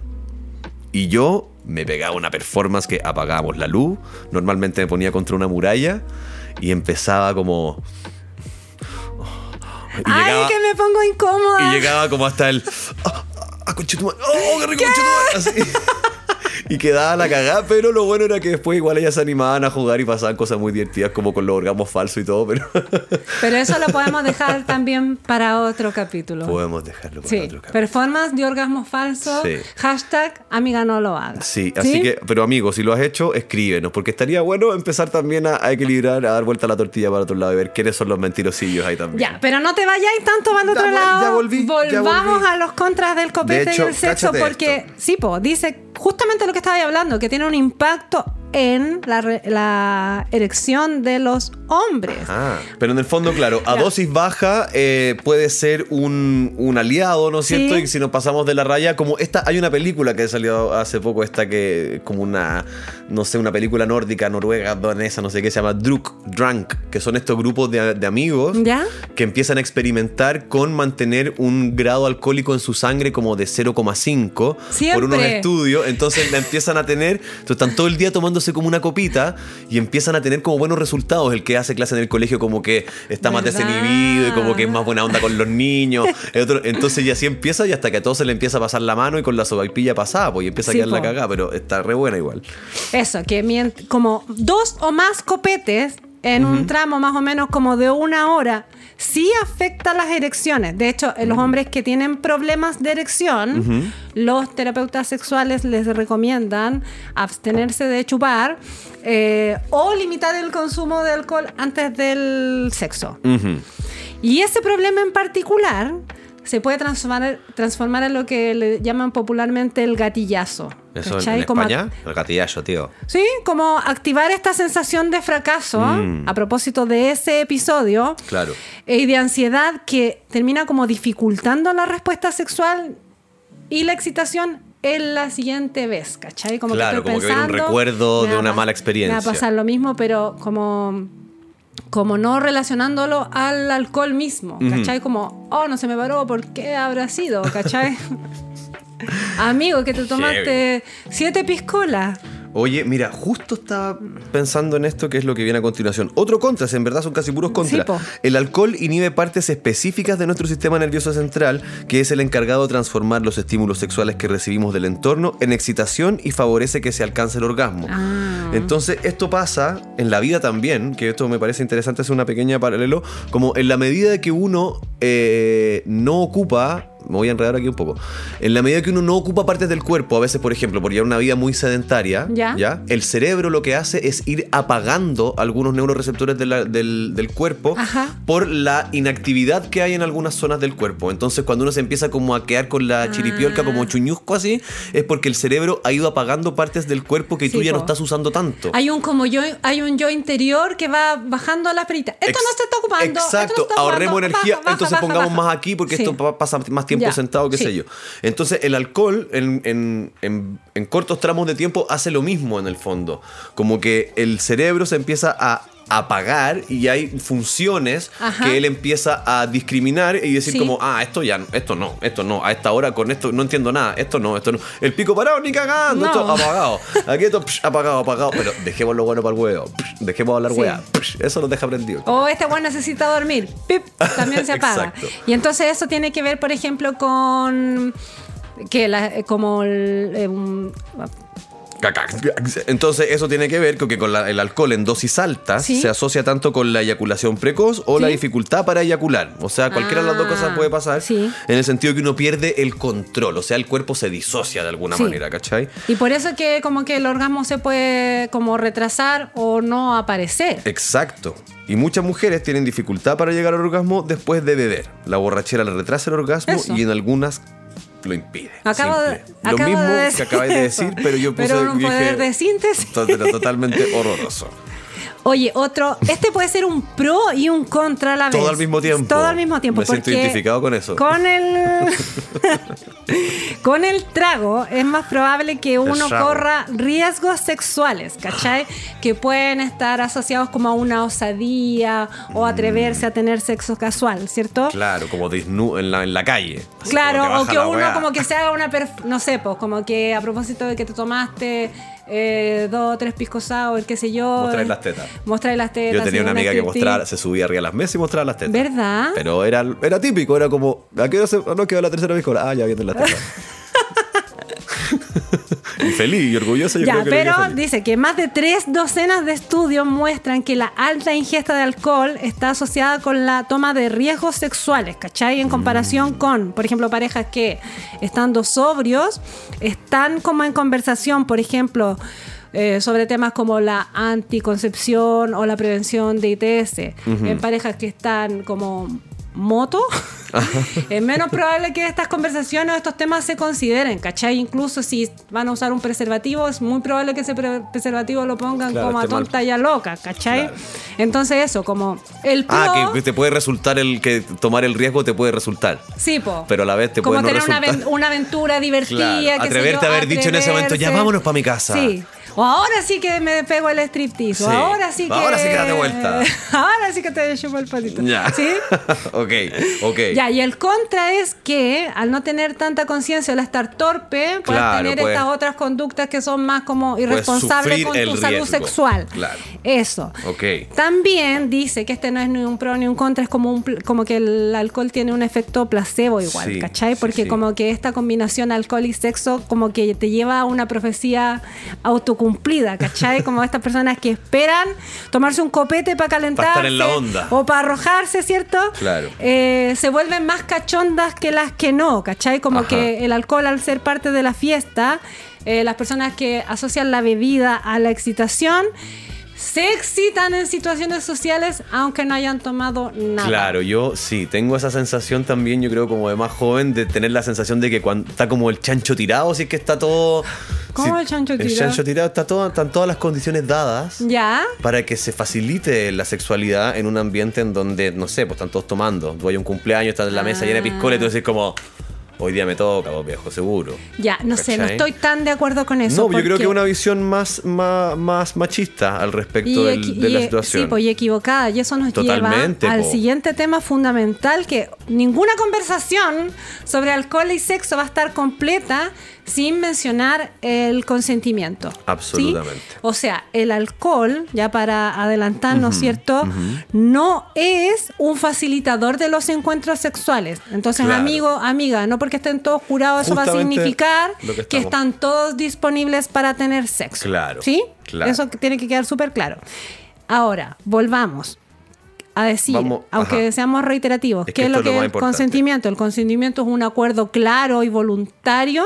[SPEAKER 3] Y yo me pegaba una performance que apagábamos la luz, normalmente me ponía contra una muralla y empezaba como... Y
[SPEAKER 2] Ay,
[SPEAKER 3] llegaba-
[SPEAKER 2] que me pongo incómoda.
[SPEAKER 3] y llegaba como hasta el. ¡Ah, ah, conchetumare! ¡Oh, qué rico, conchetumare! Así. Y quedaba la cagada, pero lo bueno era que después igual ellas se animaban a jugar y pasaban cosas muy divertidas como con los orgasmos falsos y todo, pero
[SPEAKER 2] Pero eso lo podemos dejar también para otro capítulo.
[SPEAKER 3] podemos dejarlo para
[SPEAKER 2] Sí,
[SPEAKER 3] otro capítulo.
[SPEAKER 2] performance de orgasmo falso.
[SPEAKER 3] Sí.
[SPEAKER 2] Hashtag amiga no lo haga.
[SPEAKER 3] Sí, así que, pero amigos, si lo has hecho, escríbenos, porque estaría bueno empezar también a, a equilibrar, a dar vuelta la tortilla para otro lado y ver quiénes son los mentirosillos ahí también.
[SPEAKER 2] Ya, pero no te vayáis tanto para el otro
[SPEAKER 3] Ya
[SPEAKER 2] lado.
[SPEAKER 3] ya volví, ya
[SPEAKER 2] Volvamos
[SPEAKER 3] volví.
[SPEAKER 2] a los contras del copete
[SPEAKER 3] De hecho,
[SPEAKER 2] y el sexo, porque
[SPEAKER 3] esto.
[SPEAKER 2] sí, po, dice justamente lo que estaba hablando, que tiene un impacto en la, la erección de los hombres.
[SPEAKER 3] Ah, pero en el fondo, claro, a dosis baja eh, puede ser un, un aliado, ¿no es
[SPEAKER 2] Sí.
[SPEAKER 3] cierto? Y si nos pasamos de la raya, como esta, hay una película que salió hace poco, esta que, como una, no sé, una película nórdica, noruega, danesa, no sé qué, se llama Druk, Drunk, que son estos grupos de, de amigos
[SPEAKER 2] ¿Ya?
[SPEAKER 3] que empiezan a experimentar con mantener un grado alcohólico en su sangre como de 0,5 por unos estudios. Entonces la empiezan a tener, entonces están todo el día tomándose como una copita y empiezan a tener como buenos resultados. El que hace clase en el colegio como que está más desinhibido y como que es más buena onda con los niños. El otro- entonces y así empieza y hasta que a todos se le empieza a pasar la mano y con la sobaipilla pasada, pues y empieza
[SPEAKER 2] Sí,
[SPEAKER 3] a quedar la cagada, pero está re buena igual.
[SPEAKER 2] Eso, que como dos o más copetes en un tramo más o menos como de una hora, sí afecta las erecciones. De hecho, en los hombres que tienen problemas de erección, los terapeutas sexuales les recomiendan abstenerse de chupar eh, o limitar el consumo de alcohol antes del sexo. Y ese problema en particular se puede transformar, transformar en lo que le llaman popularmente el gatillazo.
[SPEAKER 4] Eso
[SPEAKER 2] ¿cachai?
[SPEAKER 4] en
[SPEAKER 2] Como
[SPEAKER 4] España, el gatillazo, tío.
[SPEAKER 2] Sí, como activar esta sensación de fracaso
[SPEAKER 3] Mm.
[SPEAKER 2] a propósito de ese episodio
[SPEAKER 3] Claro.
[SPEAKER 2] eh, y de ansiedad que termina como dificultando la respuesta sexual y la excitación en la siguiente vez, ¿cachai? Como
[SPEAKER 3] Claro,
[SPEAKER 2] que estoy
[SPEAKER 3] como que viene un recuerdo de una mala
[SPEAKER 2] Me
[SPEAKER 3] experiencia.
[SPEAKER 2] va a pasar lo mismo, pero como, como no relacionándolo al alcohol mismo, ¿cachai? Como, oh, no se me paró, ¿por qué habrá sido? ¿cachai? Amigo, que te tomaste siete piscolas.
[SPEAKER 3] Oye, mira, justo estaba pensando en esto que es lo que viene a continuación. Otro contra, en verdad son casi puros contras.
[SPEAKER 2] Sí,
[SPEAKER 3] el alcohol inhibe partes específicas de nuestro sistema nervioso central, que es el encargado de transformar los estímulos sexuales que recibimos del entorno en excitación y favorece que se alcance el orgasmo.
[SPEAKER 2] Ah.
[SPEAKER 3] Entonces, esto pasa en la vida también, que esto me parece interesante hacer una pequeña paralelo, como en la medida que uno eh, no ocupa me voy a enredar aquí un poco. En la medida que uno no ocupa partes del cuerpo, a veces, por ejemplo, por llevar una vida muy sedentaria,
[SPEAKER 2] Ya.
[SPEAKER 3] El cerebro lo que hace es ir apagando algunos neuroreceptores de la- del, del cuerpo
[SPEAKER 2] Ajá.
[SPEAKER 3] por la inactividad que hay en algunas zonas del cuerpo. Entonces, cuando uno se empieza como a quedar con la chiripiolca,
[SPEAKER 2] Ah.
[SPEAKER 3] como chuñusco así, es porque el cerebro ha ido apagando partes del cuerpo que tú ya no estás usando tanto.
[SPEAKER 2] Hay un como yo, hay un yo interior que va bajando las peritas. Esto
[SPEAKER 3] Ex-
[SPEAKER 2] no se está ocupando. esto no
[SPEAKER 3] Exacto,
[SPEAKER 2] está ocupando.
[SPEAKER 3] ahorremos energía,
[SPEAKER 2] Baja,
[SPEAKER 3] entonces
[SPEAKER 2] baja,
[SPEAKER 3] pongamos más aquí porque
[SPEAKER 2] Sí.
[SPEAKER 3] esto pa- pasa más tiempo
[SPEAKER 2] Ya,
[SPEAKER 3] sentado, qué
[SPEAKER 2] sí.
[SPEAKER 3] sé yo. Entonces el alcohol en, en- en- en cortos tramos de tiempo hace lo mismo en el fondo. Como que el cerebro se empieza a apagar y hay funciones
[SPEAKER 2] Ajá.
[SPEAKER 3] que él empieza a discriminar y decir
[SPEAKER 2] Sí.
[SPEAKER 3] como, ah, esto ya, no, esto no, esto no, a esta hora con esto no entiendo nada, esto no, esto no. El pico parado ni cagando,
[SPEAKER 2] No.
[SPEAKER 3] esto apagado. Aquí esto psh, apagado, apagado, pero dejemos lo bueno para el huevo, psh, dejemos hablar
[SPEAKER 2] Sí.
[SPEAKER 3] eso nos deja prendido.
[SPEAKER 2] O este weón necesita dormir. Pip, también se apaga. Y entonces eso tiene que ver, por ejemplo, con que la- como el, eh, un-
[SPEAKER 3] Entonces, eso tiene que ver con que con la- el alcohol en dosis altas
[SPEAKER 2] Sí.
[SPEAKER 3] se asocia tanto con la eyaculación precoz o la dificultad para eyacular. O sea, cualquiera de las dos
[SPEAKER 2] Ah,
[SPEAKER 3] cosas puede pasar.
[SPEAKER 2] sí.
[SPEAKER 3] En el sentido que uno pierde el control. O sea, el cuerpo se disocia de alguna manera, ¿cachai?
[SPEAKER 2] Y por eso que como que el orgasmo se puede como retrasar o no aparecer.
[SPEAKER 3] Exacto. Y muchas mujeres tienen dificultad para llegar al orgasmo después de beber. La borrachera le retrasa el orgasmo
[SPEAKER 2] Eso.
[SPEAKER 3] y en algunas lo impide.
[SPEAKER 2] Acabo de.
[SPEAKER 3] Lo mismo
[SPEAKER 2] de
[SPEAKER 3] que acabáis de decir, pero yo puse
[SPEAKER 2] Pero un
[SPEAKER 3] dije,
[SPEAKER 2] poder de síntesis.
[SPEAKER 3] totalmente horroroso.
[SPEAKER 2] Oye, otro, este puede ser un pro y un contra a la vez.
[SPEAKER 3] Todo al mismo tiempo.
[SPEAKER 2] Todo al mismo tiempo.
[SPEAKER 3] Me siento identificado con eso.
[SPEAKER 2] Con el, con el trago es más probable que uno corra riesgos sexuales, ¿cachai? Que pueden estar asociados como a una osadía o atreverse a tener sexo casual, ¿cierto?
[SPEAKER 3] Claro, como desnu en la, en la calle.
[SPEAKER 2] Claro, o que uno como que se haga una, perf- no sé, pues como que a propósito de que te tomaste eh, dos o tres piscos sour, qué sé yo.
[SPEAKER 3] Mostráis
[SPEAKER 2] eh,
[SPEAKER 3] las tetas.
[SPEAKER 2] Mostráis las tetas.
[SPEAKER 3] Yo tenía una amiga que mostraba, se subía arriba de las mesas y mostraba las tetas.
[SPEAKER 2] ¿Verdad?
[SPEAKER 3] Pero era, era típico, era como, ¿a qué hora se, no quedó la tercera vez? Ah, ya viendo las tetas. y feliz y orgullosa yo
[SPEAKER 2] Ya,
[SPEAKER 3] creo que lo
[SPEAKER 2] pero
[SPEAKER 3] feliz.
[SPEAKER 2] dice que más de tres docenas de estudios muestran que la alta ingesta de alcohol está asociada con la toma de riesgos sexuales, ¿cachai? En
[SPEAKER 3] Mm.
[SPEAKER 2] comparación con, por ejemplo, parejas que estando sobrios están como en conversación, por ejemplo, eh, sobre temas como la anticoncepción o la prevención de ITS. En parejas que están como moto, es menos probable que estas conversaciones o estos temas se consideren, ¿cachai? Incluso si van a usar un preservativo, es muy probable que ese pre- preservativo lo pongan
[SPEAKER 3] Claro,
[SPEAKER 2] como a
[SPEAKER 3] esté mal.
[SPEAKER 2] tonta y a loca, ¿cachai?
[SPEAKER 3] Claro.
[SPEAKER 2] Entonces eso, como el pro...
[SPEAKER 3] Ah, que, que te puede resultar el que tomar el riesgo te puede resultar.
[SPEAKER 2] Sí, po.
[SPEAKER 3] Pero a la vez te
[SPEAKER 2] Como
[SPEAKER 3] puede no
[SPEAKER 2] tener una,
[SPEAKER 3] resultar.
[SPEAKER 2] aven- una aventura divertida.
[SPEAKER 3] Claro,
[SPEAKER 2] sé
[SPEAKER 3] atreverte
[SPEAKER 2] yo,
[SPEAKER 3] a haber dicho en ese momento, ya
[SPEAKER 2] atreverse.
[SPEAKER 3] vámonos pa' mi casa.
[SPEAKER 2] Sí. O ahora sí que me pego el striptease. o ahora sí que.
[SPEAKER 3] Ahora sí que date vuelta.
[SPEAKER 2] ahora sí que te chupo el patito.
[SPEAKER 3] Ya.
[SPEAKER 2] ¿Sí?
[SPEAKER 3] ok, ok.
[SPEAKER 2] Ya, y el contra es que al no tener tanta conciencia o al estar torpe, puedes
[SPEAKER 3] Claro,
[SPEAKER 2] tener
[SPEAKER 3] puedes-
[SPEAKER 2] estas otras conductas que son más como irresponsables con tu salud sexual.
[SPEAKER 3] Claro.
[SPEAKER 2] Eso.
[SPEAKER 3] Ok.
[SPEAKER 2] También dice que este no es ni un pro ni un contra, es como, un, como que el alcohol tiene un efecto placebo igual,
[SPEAKER 3] Sí,
[SPEAKER 2] ¿cachai? Porque
[SPEAKER 3] sí.
[SPEAKER 2] como que esta combinación alcohol y sexo como que te lleva a una profecía autocumplida, ¿cachai? Como estas personas que esperan tomarse un copete para calentarse
[SPEAKER 3] estar en la onda.
[SPEAKER 2] o para arrojarse, ¿cierto?
[SPEAKER 3] Claro.
[SPEAKER 2] Eh, se vuelven más cachondas que las que no, ¿cachai? Como
[SPEAKER 3] Ajá.
[SPEAKER 2] que el alcohol al ser parte de la fiesta, eh, las personas que asocian la bebida a la excitación se excitan en situaciones sociales aunque no hayan tomado nada.
[SPEAKER 3] Claro, yo sí, tengo esa sensación también, yo creo como de más joven, de tener la sensación de que cuando está como el chancho tirado, si es que está todo...
[SPEAKER 2] ¿Cómo
[SPEAKER 3] si-
[SPEAKER 2] el chancho
[SPEAKER 3] El
[SPEAKER 2] tirado?
[SPEAKER 3] chancho tirado, está todo, están todas las condiciones dadas
[SPEAKER 2] ¿Ya?
[SPEAKER 3] para que se facilite la sexualidad en un ambiente en donde, no sé, pues están todos tomando. Tú hay un cumpleaños, estás en la mesa llena de piscola y tú dices como, hoy día me toca, vos viejo, seguro.
[SPEAKER 2] Ya, no sé, no
[SPEAKER 3] ¿Cachai?
[SPEAKER 2] estoy tan de acuerdo con eso.
[SPEAKER 3] no, yo creo
[SPEAKER 2] porque-
[SPEAKER 3] que es una visión más, más, más machista al respecto del- de la
[SPEAKER 2] eh,
[SPEAKER 3] situación.
[SPEAKER 2] Sí, pues y equivocada. Y eso nos
[SPEAKER 3] Totalmente,
[SPEAKER 2] lleva al
[SPEAKER 3] po.
[SPEAKER 2] siguiente tema fundamental, que ninguna conversación sobre alcohol y sexo va a estar completa sin mencionar el consentimiento. ¿sí?
[SPEAKER 3] Absolutamente.
[SPEAKER 2] O sea, el alcohol, ya para adelantarnos, ¿cierto? No es un facilitador de los encuentros sexuales. Entonces,
[SPEAKER 3] Claro.
[SPEAKER 2] amigo, amiga, no porque estén todos curados, eso va a significar
[SPEAKER 3] que
[SPEAKER 2] que están todos disponibles para tener sexo.
[SPEAKER 3] Claro,
[SPEAKER 2] ¿Sí?
[SPEAKER 3] claro.
[SPEAKER 2] Eso tiene que quedar súper claro. Ahora, volvamos a decir,
[SPEAKER 3] Vamos,
[SPEAKER 2] aunque
[SPEAKER 3] ajá.
[SPEAKER 2] seamos reiterativos,
[SPEAKER 3] Es
[SPEAKER 2] ¿qué
[SPEAKER 3] que
[SPEAKER 2] es lo que es el
[SPEAKER 3] importante.
[SPEAKER 2] consentimiento? El consentimiento es un acuerdo claro y voluntario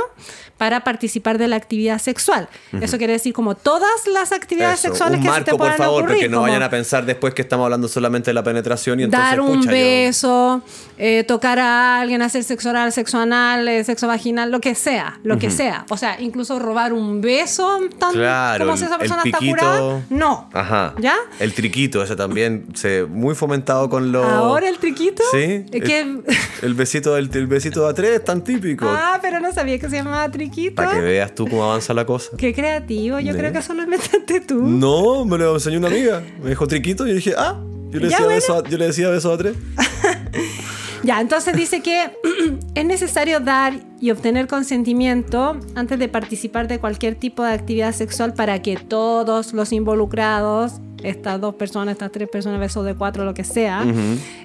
[SPEAKER 2] para participar de la actividad sexual. Eso quiere decir como todas las actividades
[SPEAKER 3] Eso,
[SPEAKER 2] sexuales
[SPEAKER 3] un
[SPEAKER 2] que se
[SPEAKER 3] marco,
[SPEAKER 2] te
[SPEAKER 3] por
[SPEAKER 2] puedan
[SPEAKER 3] favor,
[SPEAKER 2] ocurrir.
[SPEAKER 3] porque no vayan a pensar después que estamos hablando solamente de la penetración y entonces
[SPEAKER 2] dar un
[SPEAKER 3] pucha, yo-
[SPEAKER 2] beso, eh, tocar a alguien, hacer sexo oral, sexo anal, eh, sexo vaginal, lo que sea, lo que sea. O sea, incluso robar un beso tan
[SPEAKER 3] Claro,
[SPEAKER 2] como
[SPEAKER 3] el-
[SPEAKER 2] si esa
[SPEAKER 3] el
[SPEAKER 2] persona está
[SPEAKER 3] piquito.
[SPEAKER 2] curada. No.
[SPEAKER 3] Ajá.
[SPEAKER 2] ¿Ya?
[SPEAKER 3] El triquito, ese también se muy fomentado con los.
[SPEAKER 2] Ahora el triquito.
[SPEAKER 3] Sí.
[SPEAKER 2] Que-
[SPEAKER 3] El, el besito del el besito de a tres es tan típico.
[SPEAKER 2] Ah, pero no sabía que se llamaba triquito.
[SPEAKER 3] Para que veas tú cómo avanza la cosa.
[SPEAKER 2] Qué creativo. Yo creo que eso lo inventaste tú.
[SPEAKER 3] No, me lo enseñó una amiga. Me dijo triquito y yo dije, ah, yo le
[SPEAKER 2] Ya,
[SPEAKER 3] decía,
[SPEAKER 2] bueno.
[SPEAKER 3] beso, a, yo le decía beso a tres.
[SPEAKER 2] Ya, entonces dice que es necesario dar y obtener consentimiento antes de participar de cualquier tipo de actividad sexual para que todos los involucrados estas dos personas, estas tres personas, besos de cuatro, lo que sea,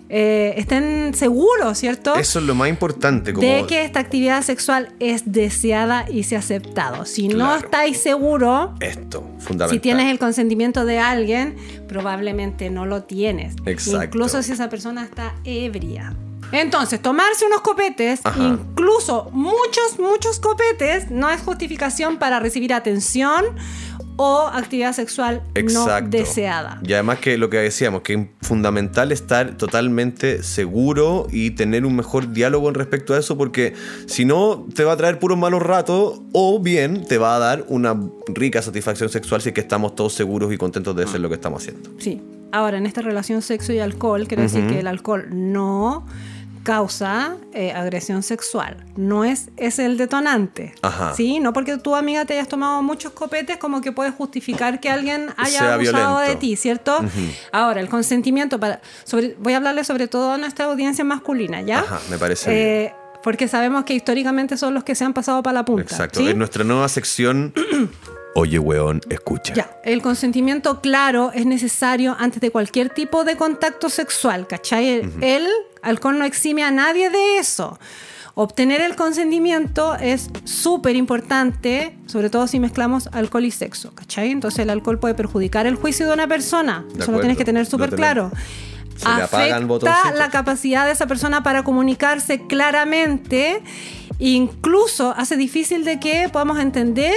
[SPEAKER 2] eh, estén seguros, ¿cierto?
[SPEAKER 3] Eso es lo más importante. Como...
[SPEAKER 2] De que esta actividad sexual es deseada y se ha aceptado. Si no estáis seguros,
[SPEAKER 3] Esto, fundamental.
[SPEAKER 2] si tienes el consentimiento de alguien, probablemente no lo tienes.
[SPEAKER 3] Exacto.
[SPEAKER 2] Incluso si esa persona está ebria. Entonces, tomarse unos copetes,
[SPEAKER 3] Ajá.
[SPEAKER 2] incluso muchos, muchos copetes, no es justificación para recibir atención o actividad sexual
[SPEAKER 3] Exacto.
[SPEAKER 2] no deseada.
[SPEAKER 3] Y además que lo que decíamos, que es fundamental estar totalmente seguro y tener un mejor diálogo en respecto a eso, porque si no, te va a traer puros malos ratos o bien te va a dar una rica satisfacción sexual si es que estamos todos seguros y contentos de hacer lo que estamos haciendo.
[SPEAKER 2] Sí. Ahora, en esta relación sexo y alcohol, quiero decir que el alcohol no causa eh, agresión sexual. No es, es el detonante.
[SPEAKER 3] Ajá.
[SPEAKER 2] ¿Sí? No porque tu amiga te hayas tomado muchos copetes como que puedes justificar que alguien haya
[SPEAKER 3] Sea
[SPEAKER 2] abusado
[SPEAKER 3] violento.
[SPEAKER 2] de ti, ¿cierto? Ahora, el consentimiento para... Sobre, voy a hablarle sobre todo a nuestra audiencia masculina, ¿ya?
[SPEAKER 3] Ajá, me parece
[SPEAKER 2] Eh, Porque sabemos que históricamente son los que se han pasado para la punta.
[SPEAKER 3] Exacto.
[SPEAKER 2] ¿sí?
[SPEAKER 3] En nuestra nueva sección, Oye, weón, escucha.
[SPEAKER 2] Ya, el consentimiento claro es necesario antes de cualquier tipo de contacto sexual, ¿cachai? El, el alcohol no exime a nadie de eso. Obtener el consentimiento es súper importante, sobre todo si mezclamos alcohol y sexo, ¿cachai? Entonces el alcohol puede perjudicar el juicio de una persona,
[SPEAKER 3] De
[SPEAKER 2] eso lo tienes que tener súper claro.
[SPEAKER 3] Se
[SPEAKER 2] Afecta la capacidad de esa persona para comunicarse claramente, incluso hace difícil de que podamos entender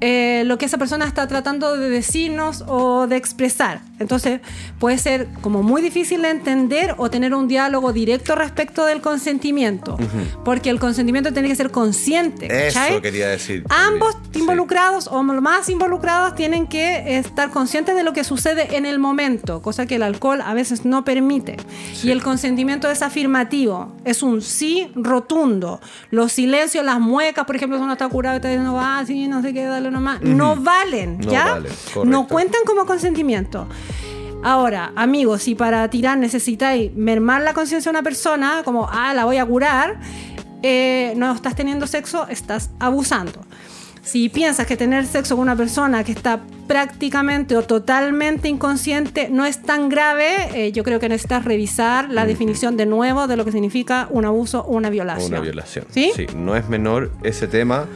[SPEAKER 2] eh, lo que esa persona está tratando de decirnos o de expresar. Entonces puede ser como muy difícil de entender o tener un diálogo directo respecto del consentimiento, porque el consentimiento tiene que ser consciente.
[SPEAKER 3] Eso
[SPEAKER 2] ¿cachai?
[SPEAKER 3] quería decir.
[SPEAKER 2] Ambos
[SPEAKER 3] Sí.
[SPEAKER 2] involucrados o más involucrados tienen que estar conscientes de lo que sucede en el momento, cosa que el alcohol a veces no permite. Y el consentimiento es afirmativo, es un sí rotundo. Los silencios, las muecas, por ejemplo, si uno está curado y está diciendo, ah, sí, no sé qué, nomás, no valen,
[SPEAKER 3] No
[SPEAKER 2] ¿ya?
[SPEAKER 3] valen,
[SPEAKER 2] no cuentan como consentimiento. Ahora, amigos, si para tirar necesitáis mermar la conciencia de una persona, como, ah, la voy a curar, eh, no estás teniendo sexo, estás abusando. Si piensas que tener sexo con una persona que está prácticamente o totalmente inconsciente no es tan grave, eh, yo creo que necesitas revisar la definición de nuevo de lo que significa un abuso o una violación.
[SPEAKER 3] Una violación.
[SPEAKER 2] ¿Sí?
[SPEAKER 3] no es menor ese tema.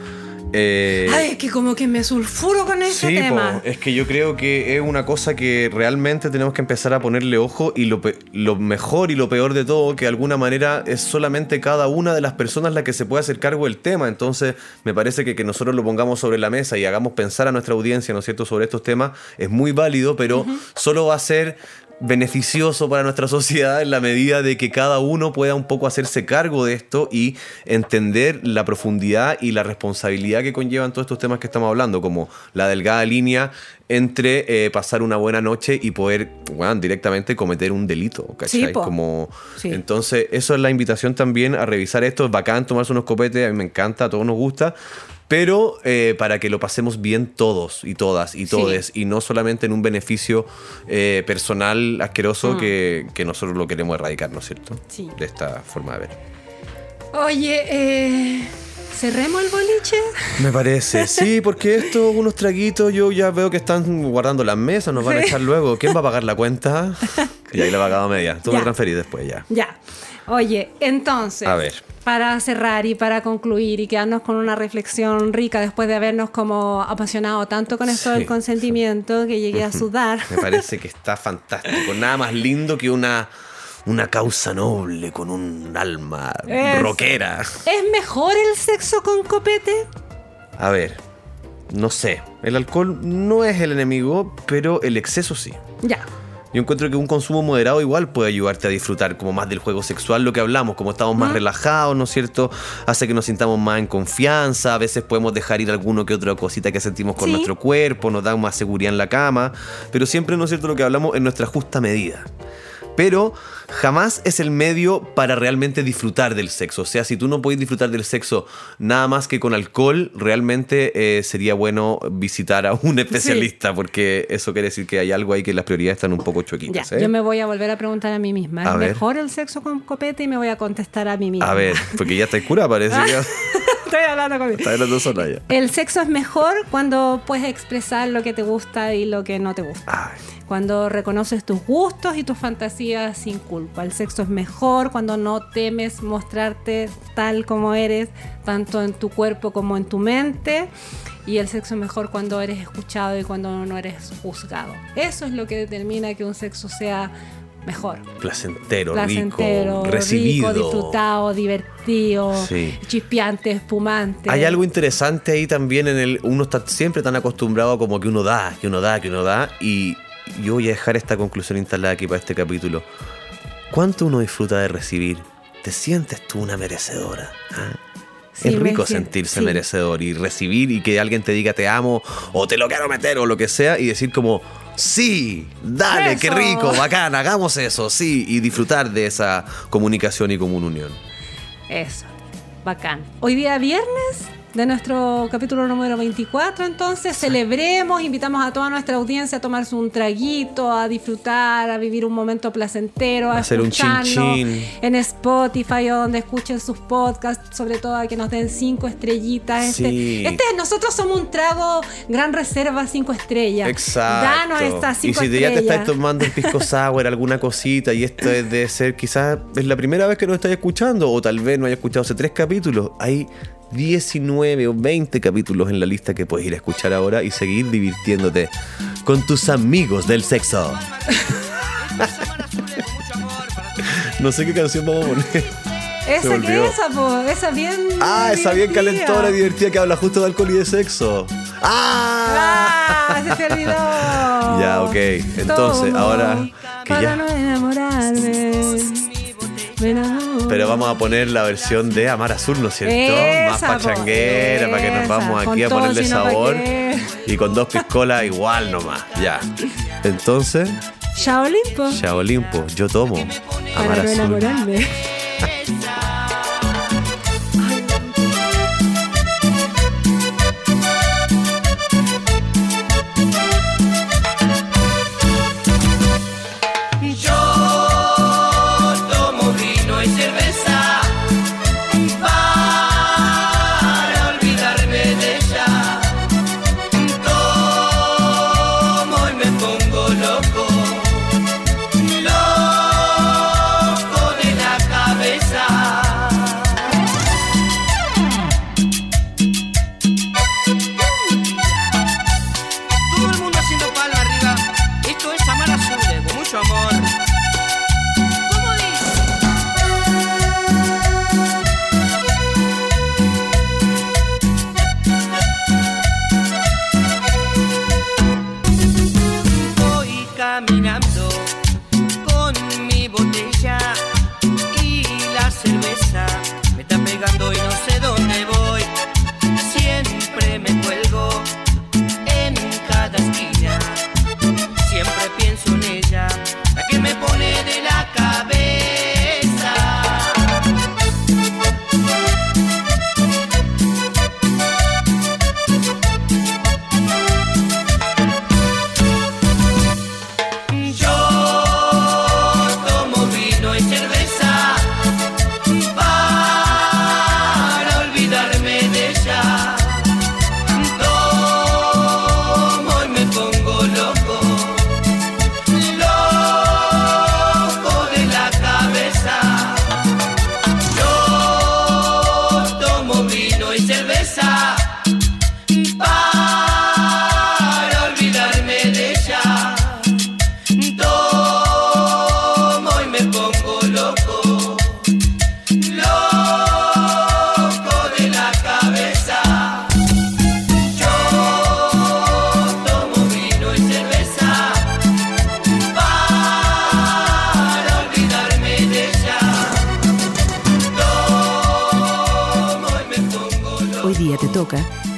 [SPEAKER 3] Eh,
[SPEAKER 2] Ay, es que como que me sulfuro con ese
[SPEAKER 3] Sí,
[SPEAKER 2] tema.
[SPEAKER 3] po, es que yo creo que es una cosa que realmente tenemos que empezar a ponerle ojo y lo, lo mejor y lo peor de todo, que de alguna manera es solamente cada una de las personas la que se puede hacer cargo del tema. Entonces, me parece que que nosotros lo pongamos sobre la mesa y hagamos pensar a nuestra audiencia, ¿no es cierto?, sobre estos temas, es muy válido, pero solo va a ser beneficioso para nuestra sociedad en la medida de que cada uno pueda un poco hacerse cargo de esto y entender la profundidad y la responsabilidad que conllevan todos estos temas que estamos hablando, como la delgada línea entre eh, pasar una buena noche y poder bueno, directamente cometer un delito, ¿cachai?
[SPEAKER 2] Sí, po.
[SPEAKER 3] como,
[SPEAKER 2] Sí.
[SPEAKER 3] Entonces, eso es la invitación también a revisar esto. Es bacán tomarse unos copetes, a mí me encanta, a todos nos gusta. Pero eh, para que lo pasemos bien todos y todas y
[SPEAKER 2] Sí.
[SPEAKER 3] todes, y no solamente en un beneficio eh, personal asqueroso
[SPEAKER 2] Mm.
[SPEAKER 3] que, que nosotros lo queremos erradicar, ¿no es cierto?
[SPEAKER 2] Sí.
[SPEAKER 3] De esta forma de ver.
[SPEAKER 2] Oye, eh, ¿cerremos el boliche?
[SPEAKER 3] Me parece, sí, porque estos unos traguitos yo ya veo que están guardando las mesas, nos van a echar luego. ¿Quién va a pagar la cuenta? Y ahí la pagado media. Tú me
[SPEAKER 2] Ya.
[SPEAKER 3] transferís después ya.
[SPEAKER 2] Ya. Oye, entonces,
[SPEAKER 3] A ver.
[SPEAKER 2] para cerrar y para concluir y quedarnos con una reflexión rica después de habernos como apasionado tanto con esto
[SPEAKER 3] Sí.
[SPEAKER 2] del consentimiento que llegué a sudar.
[SPEAKER 3] Me parece que está fantástico. Nada más lindo que una, una causa noble con un alma
[SPEAKER 2] Es-
[SPEAKER 3] rockera.
[SPEAKER 2] ¿Es mejor el sexo con copete?
[SPEAKER 3] A ver, no sé. El alcohol no es el enemigo, pero el exceso sí.
[SPEAKER 2] Ya.
[SPEAKER 3] Yo encuentro que un consumo moderado igual puede ayudarte a disfrutar como más del juego sexual, lo que hablamos, como estamos más relajados, ¿no es cierto? Hace que nos sintamos más en confianza, a veces podemos dejar ir alguno que otra cosita que sentimos con
[SPEAKER 2] Sí.
[SPEAKER 3] nuestro cuerpo, nos da más seguridad en la cama, pero siempre, ¿no es cierto?, lo que hablamos en nuestra justa medida. Pero jamás es el medio para realmente disfrutar del sexo. O sea, si tú no puedes disfrutar del sexo nada más que con alcohol, realmente eh, sería bueno visitar a un especialista, porque eso quiere decir que hay algo ahí que las prioridades están un poco
[SPEAKER 2] Ya.
[SPEAKER 3] choquitas. ¿eh?
[SPEAKER 2] Yo me voy a volver a preguntar a mí misma. ¿Es
[SPEAKER 3] A ver.
[SPEAKER 2] mejor el sexo con copete? Y me voy a contestar a mí misma.
[SPEAKER 3] A ver, porque ya está cura, parece que.
[SPEAKER 5] Estoy hablando conmigo.
[SPEAKER 3] Está hablando sola ya.
[SPEAKER 5] El sexo es mejor cuando puedes expresar lo que te gusta y lo que no te gusta.
[SPEAKER 3] Ay,
[SPEAKER 5] Cuando reconoces tus gustos y tus fantasías sin culpa. El sexo es mejor cuando no temes mostrarte tal como eres, tanto en tu cuerpo como en tu mente. Y el sexo es mejor cuando eres escuchado y cuando no eres juzgado. Eso es lo que determina que un sexo sea mejor.
[SPEAKER 3] placentero,
[SPEAKER 5] Placentero,
[SPEAKER 3] rico, recibido.
[SPEAKER 5] rico, disfrutado, divertido,
[SPEAKER 3] Sí.
[SPEAKER 5] chispeante, espumante.
[SPEAKER 3] Hay algo interesante ahí también en el. Uno está siempre tan acostumbrado como que uno da, que uno da, que uno da. Y yo voy a dejar esta conclusión instalada aquí para este capítulo. ¿Cuánto uno disfruta de recibir? ¿Te sientes tú una merecedora? ¿Ah?
[SPEAKER 5] Sí,
[SPEAKER 3] es rico sentirse
[SPEAKER 5] sí.
[SPEAKER 3] merecedor y recibir y que alguien te diga te amo o te lo quiero meter o lo que sea y decir como sí, dale, qué rico, bacán, hagamos eso, sí, y disfrutar de esa comunicación y común unión.
[SPEAKER 5] Eso, bacán. Hoy día viernes de nuestro capítulo número 24, entonces celebremos, invitamos a toda nuestra audiencia a tomarse un traguito, a disfrutar, a vivir un momento placentero, a
[SPEAKER 3] Hacer un chin
[SPEAKER 5] en Spotify o donde escuchen sus podcasts, sobre todo a que nos den cinco estrellitas. Este,
[SPEAKER 3] Sí.
[SPEAKER 5] este nosotros somos un trago gran reserva cinco estrellas.
[SPEAKER 3] Exacto.
[SPEAKER 5] Danos estas
[SPEAKER 3] y
[SPEAKER 5] cinco
[SPEAKER 3] si te- ya te
[SPEAKER 5] estrellas.
[SPEAKER 3] estás tomando el pisco sour, alguna cosita, y esto es de ser, quizás es la primera vez que nos estás escuchando, o tal vez no hayas escuchado hace tres capítulos. Hay 19 o 20 capítulos en la lista que puedes ir a escuchar ahora y seguir divirtiéndote con tus amigos del sexo. no sé qué canción vamos a poner.
[SPEAKER 5] Esa que esa, po, esa bien.
[SPEAKER 3] Ah, esa bien calentona y divertida que habla justo de alcohol y de sexo. ¡Ah!
[SPEAKER 5] ¡Ah! Se te olvidó.
[SPEAKER 3] Ya, ok. Entonces,
[SPEAKER 5] Tomo
[SPEAKER 3] ahora que
[SPEAKER 5] para
[SPEAKER 3] ya-
[SPEAKER 5] no enamorarme. Me enamoro.
[SPEAKER 3] Pero vamos a poner la versión de Amar Azul, ¿no es cierto? Más
[SPEAKER 5] Esa,
[SPEAKER 3] pachanguera, para que nos vamos aquí a ponerle
[SPEAKER 5] si no, ¿pa'
[SPEAKER 3] sabor. Y con dos piscolas igual nomás. Ya. Entonces,
[SPEAKER 5] Shaolin, po.
[SPEAKER 3] Shaolin, po, yo tomo Amar
[SPEAKER 5] Para no
[SPEAKER 3] Azul.
[SPEAKER 5] enamorarme.